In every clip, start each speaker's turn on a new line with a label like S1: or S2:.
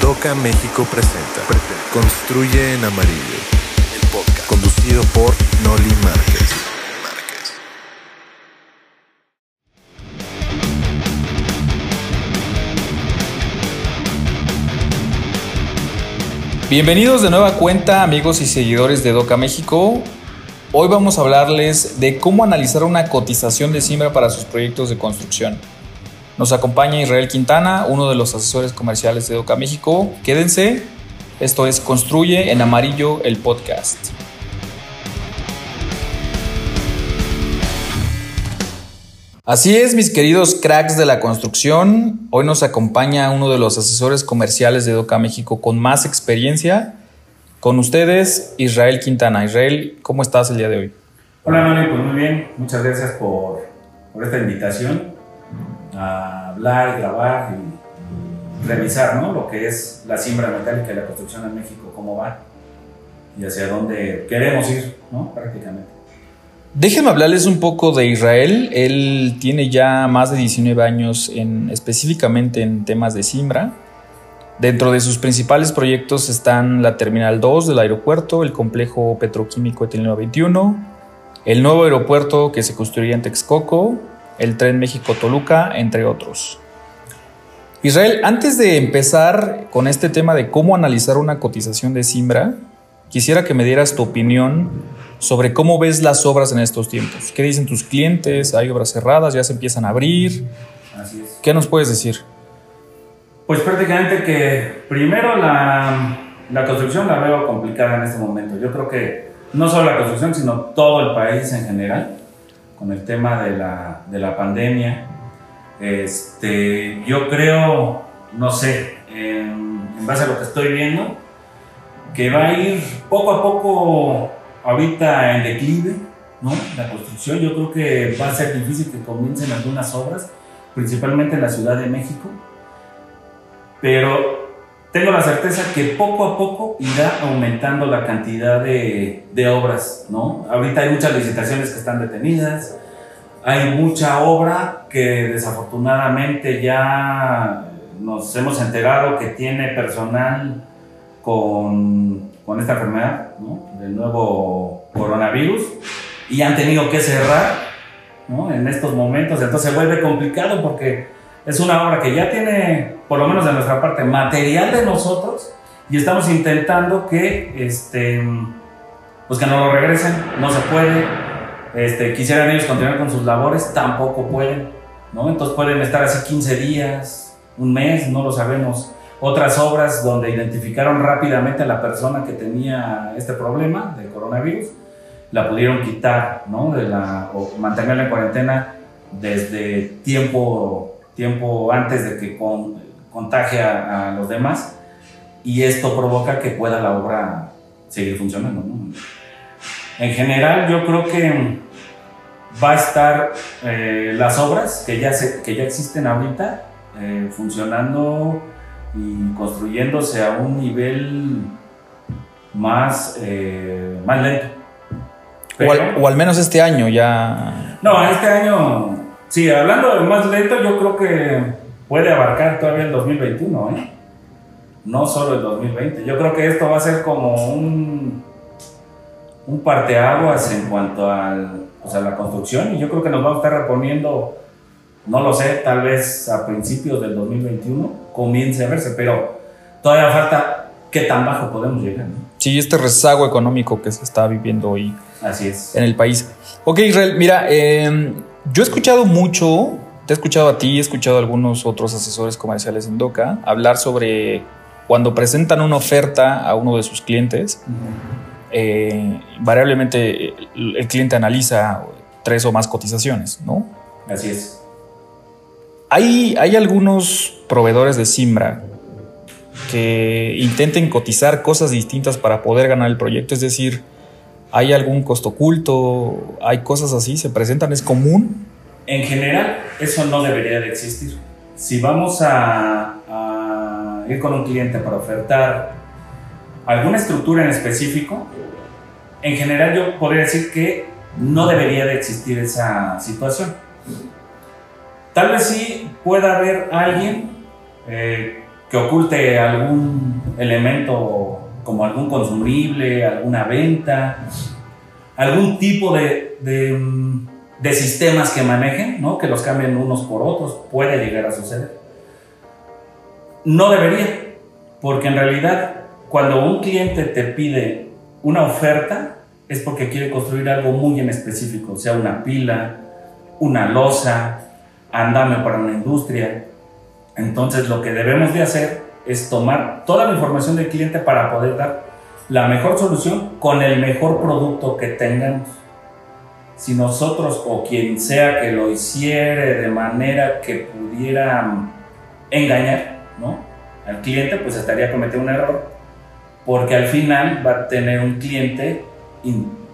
S1: Doca México presenta, Construye en Amarillo, el podcast conducido por Noli Márquez.
S2: Bienvenidos de nueva cuenta amigos y seguidores de Doca México. Hoy vamos a hablarles de cómo analizar una cotización de Simbra para sus proyectos de construcción. Nos acompaña Israel Quintana, uno de los asesores comerciales de Doca México. Quédense, esto es Construye en Amarillo el podcast. Así es, mis queridos cracks de la construcción. Hoy nos acompaña uno de los asesores comerciales de Doca México con más experiencia. Con ustedes, Israel Quintana. Israel, ¿cómo estás el día de hoy?
S3: Hola, Manuel, pues muy bien. Muchas gracias por, por esta invitación a hablar, grabar y, revisar ¿no? lo que es la siembra metálica y la construcción en México, cómo va y hacia dónde queremos ir, ¿no? Prácticamente.
S2: Déjenme hablarles un poco de Israel. Él tiene ya más de 19 años en, específicamente en temas de Simbra. Dentro de sus principales proyectos están la Terminal 2 del aeropuerto, el complejo petroquímico Etileno 21, el nuevo aeropuerto que se construiría en Texcoco, el tren México-Toluca, entre otros. Israel, antes de empezar con este tema de cómo analizar una cotización de Simbra, quisiera que me dieras tu opinión sobre cómo ves las obras en estos tiempos. ¿Qué dicen tus clientes? ¿Hay obras cerradas? ¿Ya se empiezan a abrir?
S3: Así es.
S2: ¿Qué nos puedes decir?
S3: Pues prácticamente que primero la, la construcción la veo complicada en este momento. Yo creo que no solo la construcción, sino todo el país en general, con el tema de la, de la pandemia. Este, yo creo, no sé, en, base a lo que estoy viendo, que va a ir poco a poco ahorita en declive, ¿no? La construcción, yo creo que va a ser difícil que comiencen algunas obras, principalmente en la Ciudad de México, pero tengo la certeza que poco a poco irá aumentando la cantidad de, de obras, ¿no? Ahorita hay muchas licitaciones que están detenidas, hay mucha obra que desafortunadamente ya nos hemos enterado que tiene personal con, con esta enfermedad, ¿no? Del nuevo coronavirus y han tenido que cerrar, ¿no? En estos momentos, entonces se vuelve complicado porque es una obra que ya tiene, por lo menos de nuestra parte, material de nosotros y estamos intentando que, este, pues que nos lo regresen, no se puede, este, quisieran ellos continuar con sus labores, tampoco pueden, ¿no? Entonces pueden estar así 15 días, un mes, no lo sabemos otras obras donde identificaron rápidamente a la persona que tenía este problema del coronavirus, la pudieron quitar, ¿no? De la, o mantenerla en cuarentena desde tiempo, tiempo antes de que con, contagie a, a, los demás y esto provoca que pueda la obra seguir funcionando, ¿no? En general yo creo que va a estar eh, las obras que ya, se, que ya existen ahorita eh, funcionando y construyéndose a un nivel más, eh, más lento.
S2: Pero, o, al, o, al, menos este año ya.
S3: No, este año, sí, hablando de más lento, yo creo que puede abarcar todavía el 2021, ¿eh? No solo el 2020. Yo creo que esto va a ser como un, un parteaguas en cuanto al, pues a la construcción y yo creo que nos vamos a estar reponiendo no lo sé, tal vez a principios del 2021 comience a verse, pero todavía falta qué tan bajo podemos llegar. ¿no?
S2: Sí, este rezago económico que se está viviendo hoy
S3: Así es.
S2: en el país. Ok, Israel, mira, eh, yo he escuchado mucho, te he escuchado a ti, he escuchado a algunos otros asesores comerciales en DOCA hablar sobre cuando presentan una oferta a uno de sus clientes, uh -huh. eh, variablemente el, el cliente analiza tres o más cotizaciones, ¿no?
S3: Así es.
S2: Hay, hay algunos proveedores de Simbra que intenten cotizar cosas distintas para poder ganar el proyecto, es decir, hay algún costo oculto, hay cosas así, se presentan, es común.
S3: En general, eso no debería de existir. Si vamos a, ir con un cliente para ofertar alguna estructura en específico, en general yo podría decir que no debería de existir esa situación Tal vez sí pueda haber alguien eh, que oculte algún elemento como algún consumible, alguna venta, algún tipo de, de, sistemas que manejen, ¿no? que los cambien unos por otros, puede llegar a suceder. No debería, porque en realidad cuando un cliente te pide una oferta, es porque quiere construir algo muy en específico, sea una pila, una losa, andame para una industria. Entonces lo que debemos de hacer es tomar toda la información del cliente para poder dar la mejor solución con el mejor producto que tengamos. Si nosotros o quien sea que lo hiciere de manera que pudiera engañar ¿no? al cliente, pues estaría cometiendo un error, porque al final va a tener un cliente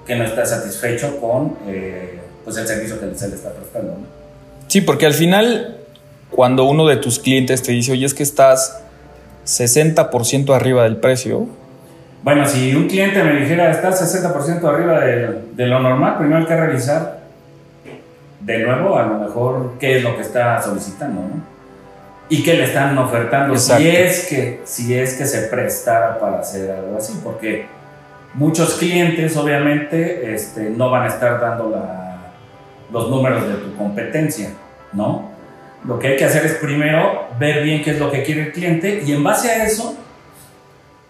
S3: que no está satisfecho con eh, pues el servicio que se le está prestando.
S2: Sí, porque al final, cuando uno de tus clientes te dice, oye, es que estás 60% arriba del precio.
S3: Bueno, si un cliente me dijera, estás 60% arriba de, lo normal, primero hay que revisar de nuevo, a lo mejor, qué es lo que está solicitando, ¿no? Y qué le están ofertando, si es, que, si es que se prestara para hacer algo así, porque muchos clientes obviamente este, no van a estar dando los números de tu competencia, ¿no? Lo que hay que hacer es primero ver bien qué es lo que quiere el cliente y en base a eso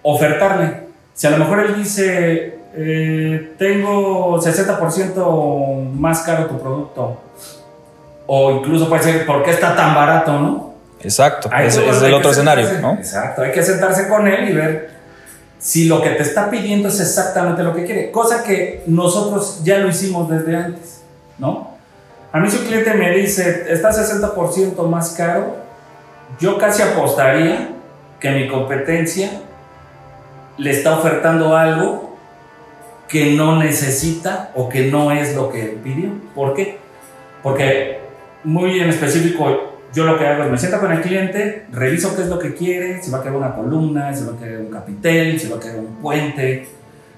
S3: ofertarle. Si a lo mejor él dice, eh, tengo 60% más caro tu producto, o incluso puede ser, ¿por qué está tan barato, no?
S2: Exacto, es, es el otro escenario, ¿no?
S3: Exacto, hay que sentarse con él y ver si lo que te está pidiendo es exactamente lo que quiere, cosa que nosotros ya lo hicimos desde antes, ¿no? A mí si un cliente me dice, está 60% más caro, yo casi apostaría que mi competencia le está ofertando algo que no necesita o que no es lo que pidió. ¿Por qué? Porque muy en específico yo lo que hago es me siento con el cliente, reviso qué es lo que quiere, si va a querer una columna, si va a querer un capitel, si va a querer un puente,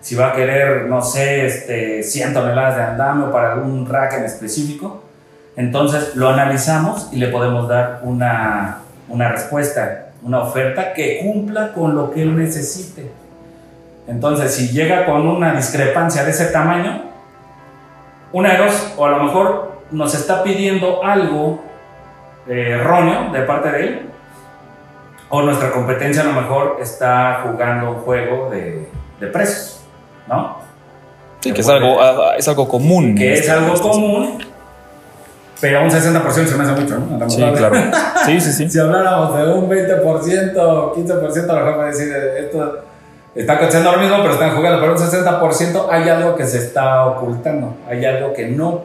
S3: si va a querer, no sé, este, 100 toneladas de andamio para algún rack en específico. Entonces lo analizamos y le podemos dar una, una respuesta, una oferta que cumpla con lo que él necesite. Entonces, si llega con una discrepancia de ese tamaño, una de dos, o a lo mejor nos está pidiendo algo eh, erróneo de parte de él, o nuestra competencia a lo mejor está jugando un juego de, de precios, ¿no?
S2: Sí, que es algo, ah, es algo común.
S3: Que es algo común pero un 60% se me hace mucho, ¿no?
S2: Sí, claro. Sí, sí, sí.
S3: si habláramos de un 20%, 15%, a lo mejor a decir, esto está costando lo mismo, pero están jugando. Pero un 60% hay algo que se está ocultando. Hay algo que no,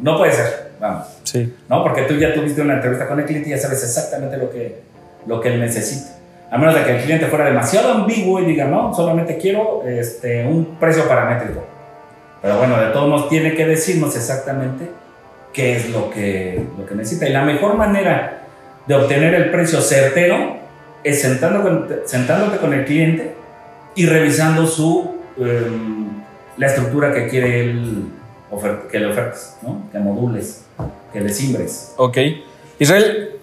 S3: no puede ser. Vamos.
S2: Sí.
S3: ¿No? Porque tú ya tuviste una entrevista con el cliente y ya sabes exactamente lo que, lo que él necesita. A menos de que el cliente fuera demasiado ambiguo y diga, no, solamente quiero este, un precio paramétrico. Pero bueno, de todos modos tiene que decirnos exactamente qué es lo que, lo que necesita. Y la mejor manera de obtener el precio certero es sentándote con el cliente y revisando su, em, la estructura que quiere él que le ofertes, ¿no? que modules, que le simbres.
S2: Ok. Israel,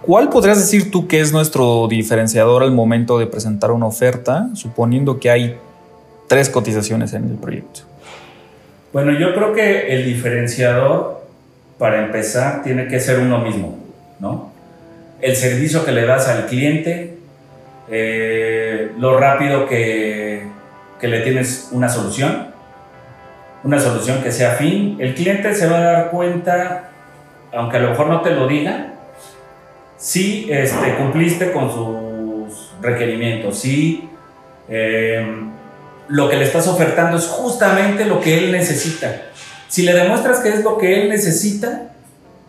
S2: ¿cuál podrías decir tú que es nuestro diferenciador al momento de presentar una oferta, suponiendo que hay tres cotizaciones en el proyecto?
S3: Bueno, yo creo que el diferenciador para empezar, tiene que ser uno mismo, ¿no? El servicio que le das al cliente, eh, lo rápido que, le tienes una solución, una solución que sea fin. El cliente se va a dar cuenta, aunque a lo mejor no te lo diga, si este, cumpliste con sus requerimientos, si eh, lo que le estás ofertando es justamente lo que él necesita. Si le demuestras que es lo que él necesita,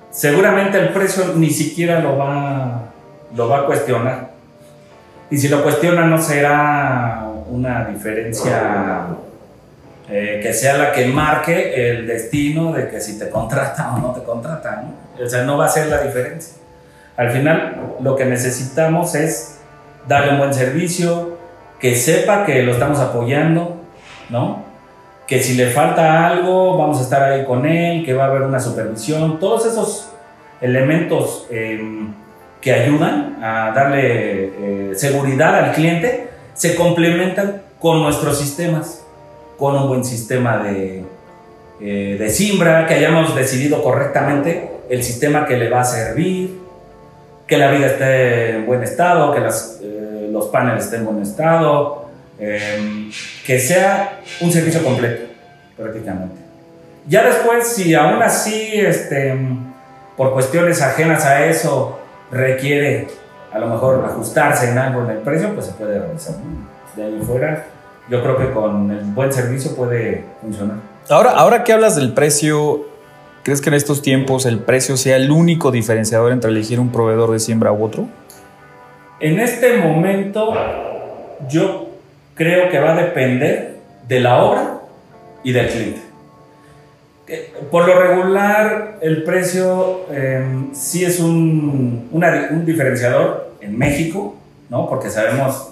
S3: seguramente el precio ni siquiera lo va, lo va a cuestionar. Y si lo cuestiona no será una diferencia eh, que sea la que marque el destino de que si te contrata o no te contrata. ¿no? O sea, no va a ser la diferencia. Al final lo que necesitamos es darle un buen servicio, que sepa que lo estamos apoyando, ¿no? que si le falta algo, vamos a estar ahí con él, que va a haber una supervisión, todos esos elementos em, que ayudan a darle eh, seguridad al cliente, se complementan con nuestros sistemas, con un buen sistema de, eh, de Simbra, que hayamos decidido correctamente el sistema que le va a servir, que la vida esté en buen estado, que las, eh, los paneles estén en buen estado, em, que sea un servicio completo, prácticamente. Ya después, si aún así, este, por cuestiones ajenas a eso, requiere a lo mejor ajustarse en algo en el precio, pues se puede realizar. De ahí fuera, yo creo que con el buen servicio puede funcionar.
S2: Ahora, ahora que hablas del precio, ¿crees que en estos tiempos el precio sea el único diferenciador entre elegir un proveedor de siembra u otro?
S3: En este momento, yo creo que va a depender de la obra y del cliente. Eh, por lo regular, el precio eh, sí es un, una- un diferenciador en México, ¿no? Porque sabemos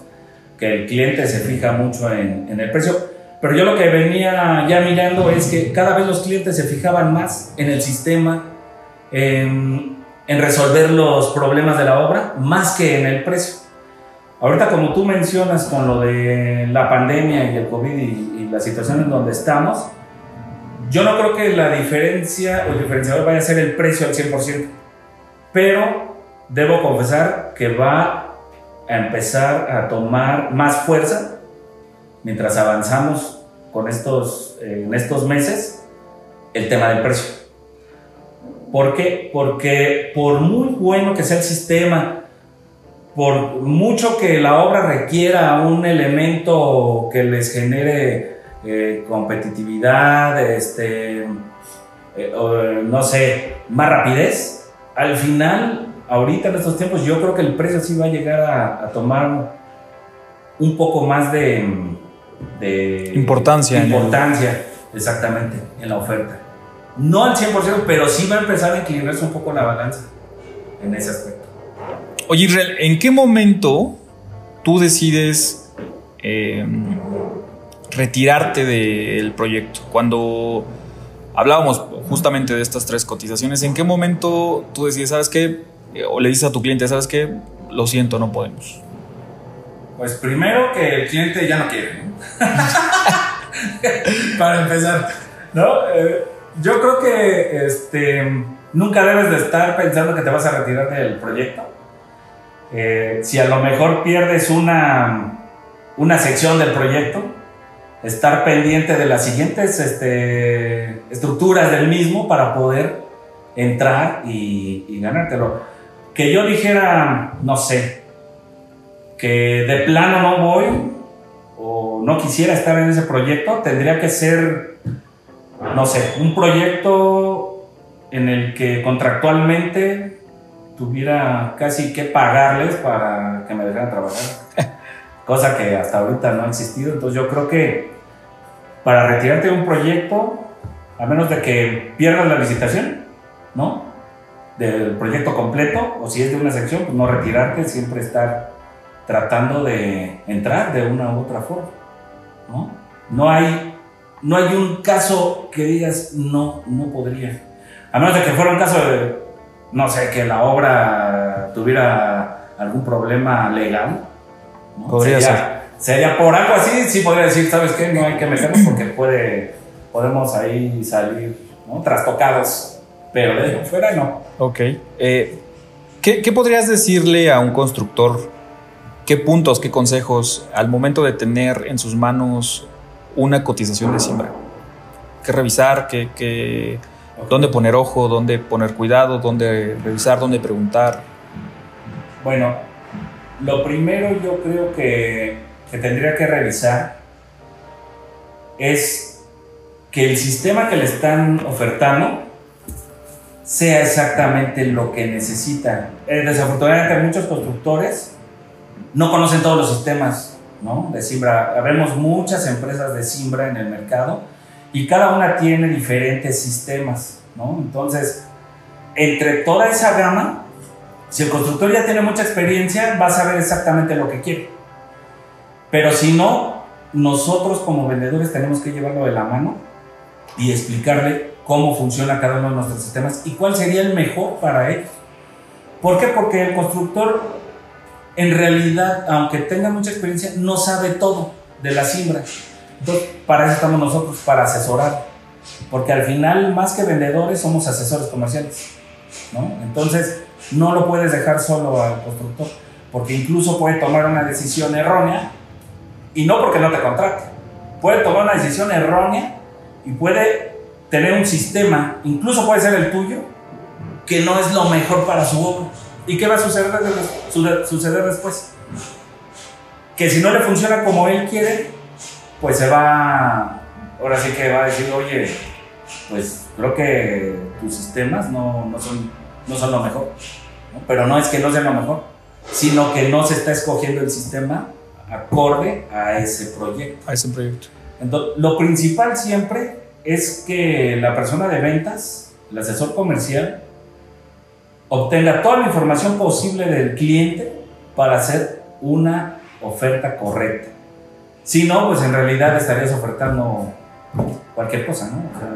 S3: que el cliente se fija mucho en, en el precio. Pero yo lo que venía ya mirando es que cada vez los clientes se fijaban más en el sistema, en, en resolver los problemas de la obra, más que en el precio. Ahorita, como tú mencionas con lo de la pandemia y el COVID y, y la situación en donde estamos, yo no creo que la diferencia o el diferenciador vaya a ser el precio al 100%, pero debo confesar que va a empezar a tomar más fuerza mientras avanzamos con estos, en estos meses el tema del precio. ¿Por qué? Porque por muy bueno que sea el sistema, por mucho que la obra requiera un elemento que les genere eh, competitividad, este, eh, o, no sé, más rapidez, al final, ahorita en estos tiempos, yo creo que el precio sí va a llegar a, a tomar un poco más de, de
S2: Importancia el-
S3: importancia, exactamente, en la oferta. No al 100%, pero sí va a empezar a equilibrarse un poco la balanza en ese aspecto.
S2: Oye, Israel, ¿en qué momento tú decides eh, retirarte del proyecto? Cuando hablábamos justamente de estas tres cotizaciones, ¿en qué momento tú decides, sabes qué? Eh, O le dices a tu cliente, sabes qué? Lo siento, no podemos.
S3: Pues primero que el cliente ya no quiere, ¿no? Para empezar, ¿no? Eh, yo creo que este, nunca debes de estar pensando que te vas a retirar del proyecto. Eh, si a lo mejor pierdes una, una sección del proyecto, estar pendiente de las siguientes este, estructuras del mismo para poder entrar y, y ganártelo. Que yo dijera, no sé, que de plano no voy o no quisiera estar en ese proyecto, tendría que ser, no sé, un proyecto en el que contractualmente tuviera casi que pagarles para que me dejaran trabajar. Cosa que hasta ahorita no ha existido. Entonces yo creo que para retirarte de un proyecto, a menos de que pierdas la licitación, ¿no? Del proyecto completo, o si es de una sección, pues no retirarte, siempre estar tratando de entrar de una u otra forma, ¿no? No hay, no hay un caso que digas, no, no podría. A menos de que fuera un caso de, no sé, que la obra tuviera algún problema legal. ¿no?
S2: Podría
S3: sería, Sería por algo así, sí podría decir, ¿sabes qué? No hay que meternos porque puede, podemos ahí salir ¿no? trastocados. Pero de ahí fuera no.
S2: Ok. Eh, ¿qué, qué podrías decirle a un constructor? ¿Qué puntos, qué consejos al momento de tener en sus manos una cotización de siembra? ¿Qué revisar? ¿Qué, qué- ¿Dónde poner ojo? ¿Dónde poner cuidado? ¿Dónde revisar? ¿Dónde preguntar?
S3: Bueno, lo primero yo creo que, que tendría que revisar es que el sistema que le están ofertando sea exactamente lo que necesita. Eh, desafortunadamente muchos constructores no conocen todos los sistemas ¿no? de Simbra. Vemos muchas empresas de Simbra en el mercado y cada una tiene diferentes sistemas. ¿no? Entonces, entre toda esa gama, si el constructor ya tiene mucha experiencia, va a saber exactamente lo que quiere. Pero si no, nosotros como vendedores tenemos que llevarlo de la mano y explicarle cómo funciona cada uno de nuestros sistemas y cuál sería el mejor para ellos. ¿Por qué? Porque el constructor, en realidad, aunque tenga mucha experiencia, no sabe todo de la siembra. Entonces, para eso estamos nosotros, para asesorar. Porque al final, más que vendedores, somos asesores comerciales. ¿no? Entonces, no lo puedes dejar solo al constructor, porque incluso puede tomar una decisión errónea, y no porque no te contrate, puede tomar una decisión errónea y puede tener un sistema, incluso puede ser el tuyo, que no es lo mejor para su obra. ¿Y qué va a suceder, suceder después? Que si no le funciona como él quiere, pues se va, ahora sí que va a decir, oye, pues creo que tus sistemas no, no son, no son lo mejor. Pero no es que no sean lo mejor, sino que no se está escogiendo el sistema acorde a ese proyecto.
S2: A ese proyecto.
S3: Entonces, lo principal siempre es que la persona de ventas, el asesor comercial, obtenga toda la información posible del cliente para hacer una oferta correcta. Si no, pues en realidad estarías ofertando cualquier cosa, ¿no? O sea,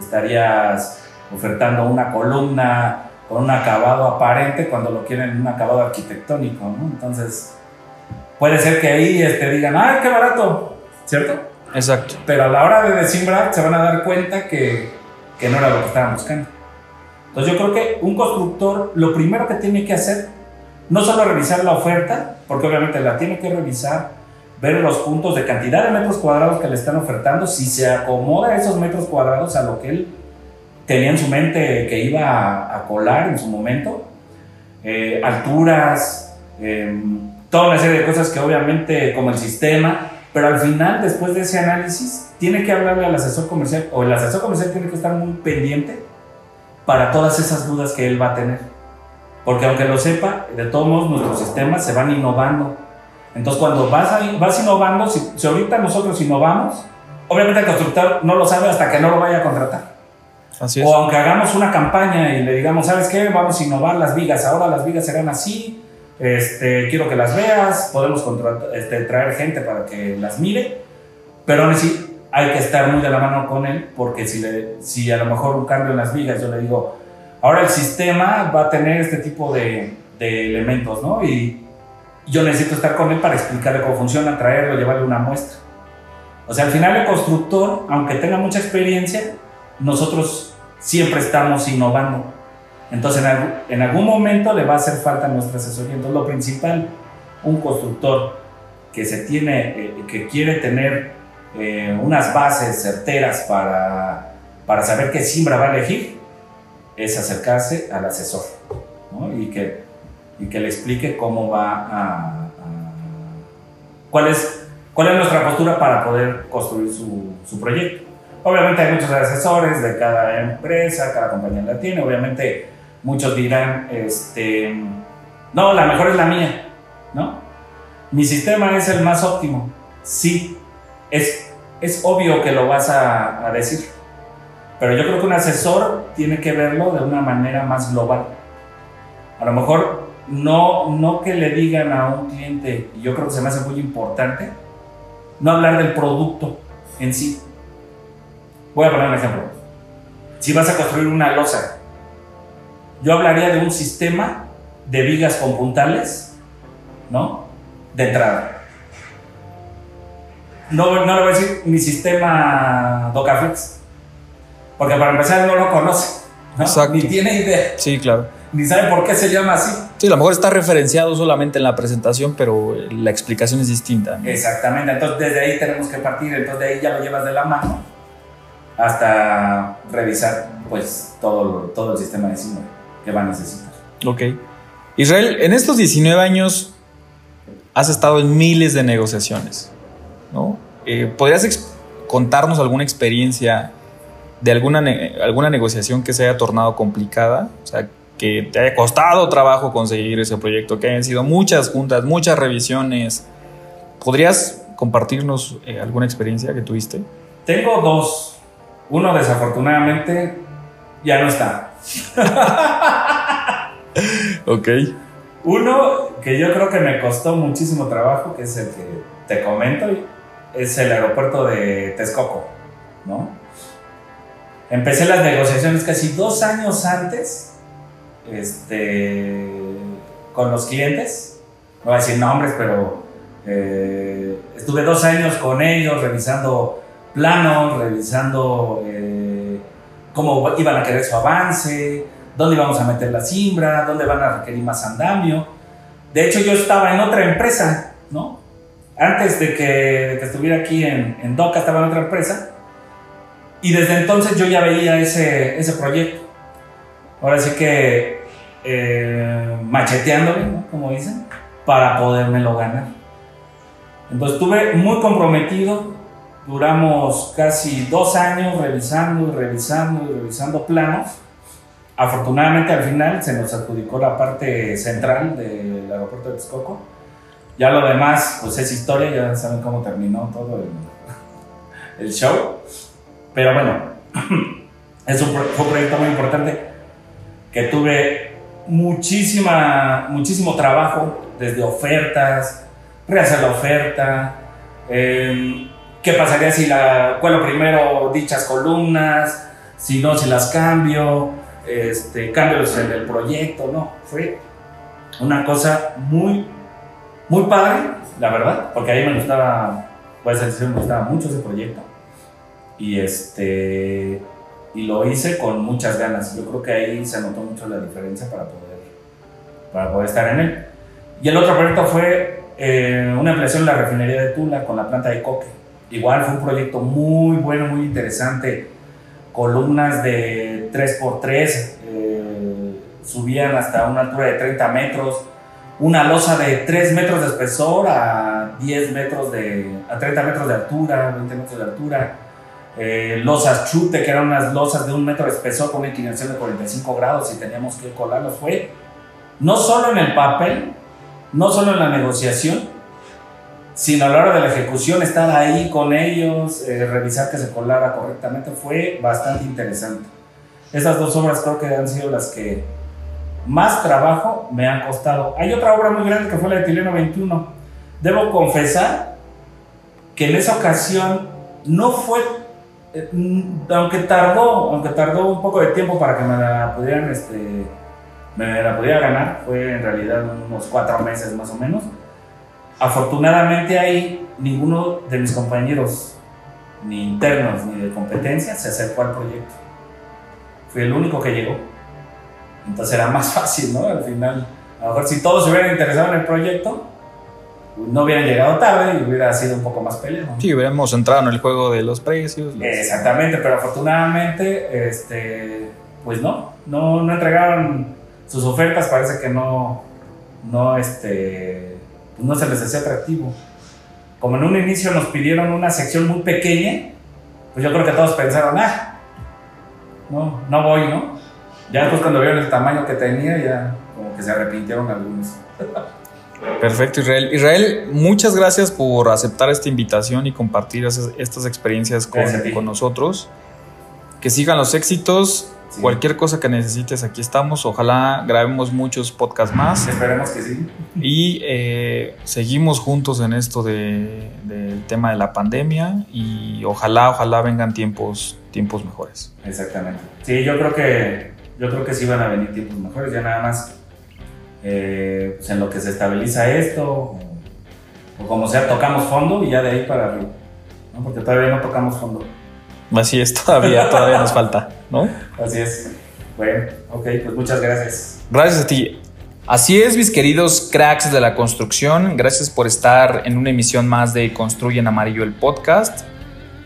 S3: estarías ofertando una columna con un acabado aparente cuando lo quieren un acabado arquitectónico, ¿no? Entonces, puede ser que ahí este, digan, ¡ay, qué barato! ¿Cierto?
S2: Exacto.
S3: Pero a la hora de desimbrar se van a dar cuenta que, que no era lo que estaban buscando. Entonces yo creo que un constructor lo primero que tiene que hacer, no solo revisar la oferta, porque obviamente la tiene que revisar, ver los puntos de cantidad de metros cuadrados que le están ofertando, si se acomoda esos metros cuadrados a lo que él tenía en su mente que iba a, colar en su momento, eh, alturas, em, toda una serie de cosas que obviamente como el sistema, pero al final, después de ese análisis, tiene que hablarle al asesor comercial, o el asesor comercial tiene que estar muy pendiente para todas esas dudas que él va a tener. Porque aunque lo sepa, de todos modos nuestros sistemas se van innovando. Entonces cuando vas, vas innovando, si, ahorita nosotros innovamos, obviamente el constructor no lo sabe hasta que no lo vaya a contratar. Así es. O aunque hagamos una campaña y le digamos, ¿sabes qué? Vamos a innovar las vigas, ahora las vigas serán así, este, quiero que las veas, podemos este, traer gente para que las mire, pero aún así hay que estar muy de la mano con él, porque si, le, si a lo mejor un cambio en las vigas, yo le digo, ahora el sistema va a tener este tipo de, de elementos, ¿no? Y yo necesito estar con él para explicarle cómo funciona, traerlo, llevarle una muestra. O sea, al final el constructor, aunque tenga mucha experiencia, nosotros siempre estamos innovando. Entonces, en, en algún momento le va a hacer falta nuestra asesoría. Entonces, lo principal, un constructor que se tiene, eh, que quiere tener eh, unas bases certeras para, para saber qué siembra va a elegir, es acercarse al asesor y, que, y que le explique cómo va a, cuál, es, cuál es nuestra postura para poder construir su, su proyecto. Obviamente hay muchos asesores de cada empresa, cada compañía la tiene, obviamente muchos dirán, este, no, la mejor es la mía, ¿no? Mi sistema es el más óptimo, sí, es, es obvio que lo vas a, decir, pero yo creo que un asesor tiene que verlo de una manera más global. A lo mejor no, no que le digan a un cliente, y yo creo que se me hace muy importante, no hablar del producto en sí. Voy a poner un ejemplo. Si vas a construir una losa, yo hablaría de un sistema de vigas con puntales, ¿no? De entrada no, no le voy a decir mi sistema Docaflex, porque para empezar no lo conoce, ni tiene idea.
S2: Sí, claro.
S3: Ni sabe por qué se llama así.
S2: Sí, a lo mejor está referenciado solamente en la presentación, pero la explicación es distinta.
S3: Exactamente, entonces desde ahí tenemos que partir, entonces de ahí ya lo llevas de la mano hasta revisar pues todo, todo el sistema de cine que va a necesitar.
S2: Ok. Israel, en estos 19 años has estado en miles de negociaciones. ¿no? Eh, ¿Podrías contarnos alguna experiencia de alguna, alguna negociación que se haya tornado complicada? O sea, que te haya costado trabajo conseguir ese proyecto, que hayan sido muchas juntas, muchas revisiones. ¿Podrías compartirnos eh, alguna experiencia que tuviste?
S3: Tengo dos. Uno desafortunadamente ya no está.
S2: ok.
S3: Uno que yo creo que me costó muchísimo trabajo, que es el que te comento, es el aeropuerto de Texcoco, ¿no? Empecé las negociaciones casi dos años antes este, con los clientes. No voy a decir nombres, pero eh, estuve dos años con ellos revisando planos, revisando eh, cómo iban a querer su avance, dónde íbamos a meter la simbra, dónde van a requerir más andamio. De hecho, yo estaba en otra empresa, ¿no? Antes de que, estuviera aquí en, en, DOCA, estaba en otra empresa. Y desde entonces yo ya veía ese, ese proyecto. Ahora sí que eh, macheteándole, ¿no? Como dicen, para podérmelo ganar. Entonces estuve muy comprometido. Duramos casi dos años revisando y revisando y revisando planos Afortunadamente al final se nos adjudicó la parte central del aeropuerto de Texcoco. Ya lo demás, pues es historia, ya saben cómo terminó todo el, el show. Pero bueno, es un, fue un proyecto muy importante que tuve muchísima, muchísimo trabajo, desde ofertas, rehacer la oferta, em, qué pasaría si la cuelo primero dichas columnas, si no, si las cambio, este, cambios en el proyecto, no, fue una cosa muy, muy padre, la verdad, porque a mí me gustaba, puede ser me gustaba mucho ese proyecto. Y este, y lo hice con muchas ganas. Yo creo que ahí se notó mucho la diferencia para poder, para poder estar en él. Y el otro proyecto fue eh, una ampliación de la refinería de Tula con la planta de coque. Igual fue un proyecto muy bueno, muy interesante. Columnas de 3x3, eh, subían hasta una altura de 30 metros, una losa de 3 metros de espesor a 10 metros de, a 30 metros de altura, 20 metros de altura, eh, losas chute, que eran unas losas de un metro de espesor con una inclinación de 45 grados y teníamos que colarlos. Fue no solo en el papel, no solo en la negociación, sino a la hora de la ejecución, estar ahí con ellos, eh, revisar que se colara correctamente, fue bastante interesante. Esas dos obras creo que han sido las que más trabajo me han costado. Hay otra obra muy grande que fue la de Tileno 21. Debo confesar que en esa ocasión no fue, eh, aunque tardó, aunque tardó un poco de tiempo para que me la pudieran, este, me la pudiera ganar, fue en realidad unos cuatro meses más o menos Afortunadamente ahí ninguno de mis compañeros, ni internos ni de competencia, se acercó al proyecto. Fui el único que llegó. Entonces era más fácil, ¿no? Al final, a lo mejor si todos se hubieran interesado en el proyecto, no hubieran llegado tarde y hubiera sido un poco más pelea. ¿no?
S2: Sí, hubiéramos entrado en el juego de los precios.
S3: Exactamente, pero afortunadamente, este, pues no, no, no entregaron sus ofertas, parece que no, no, este, pues no se les hacía atractivo. Como en un inicio nos pidieron una sección muy pequeña, pues yo creo que todos pensaron, ah, no, no voy, ¿no? Ya después cuando vieron el tamaño que tenía, ya como que se arrepintieron algunos.
S2: Perfecto, Israel. Israel, muchas gracias por aceptar esta invitación y compartir estas experiencias con, con nosotros. Que sigan los éxitos Cualquier cosa que necesites, aquí estamos. Ojalá grabemos muchos podcasts más.
S3: Esperemos que sí.
S2: Y eh, seguimos juntos en esto de, del tema de la pandemia y ojalá, ojalá vengan tiempos, tiempos mejores.
S3: Exactamente. Sí, yo creo que, yo creo que sí van a venir tiempos mejores. Ya nada más eh, pues en lo que se estabiliza esto, o, o como sea, tocamos fondo y ya de ahí para arriba. ¿no? Porque todavía no tocamos fondo.
S2: Así es, todavía, todavía nos falta, ¿no?
S3: Así es. Bueno, ok, pues muchas gracias.
S2: Gracias a ti. Así es, mis queridos cracks de la construcción. Gracias por estar en una emisión más de Construye en Amarillo el podcast.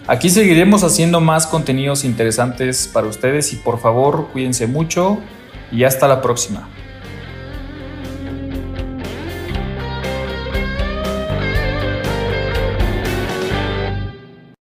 S2: Aquí seguiremos haciendo más contenidos interesantes para ustedes y por favor cuídense mucho y hasta la próxima.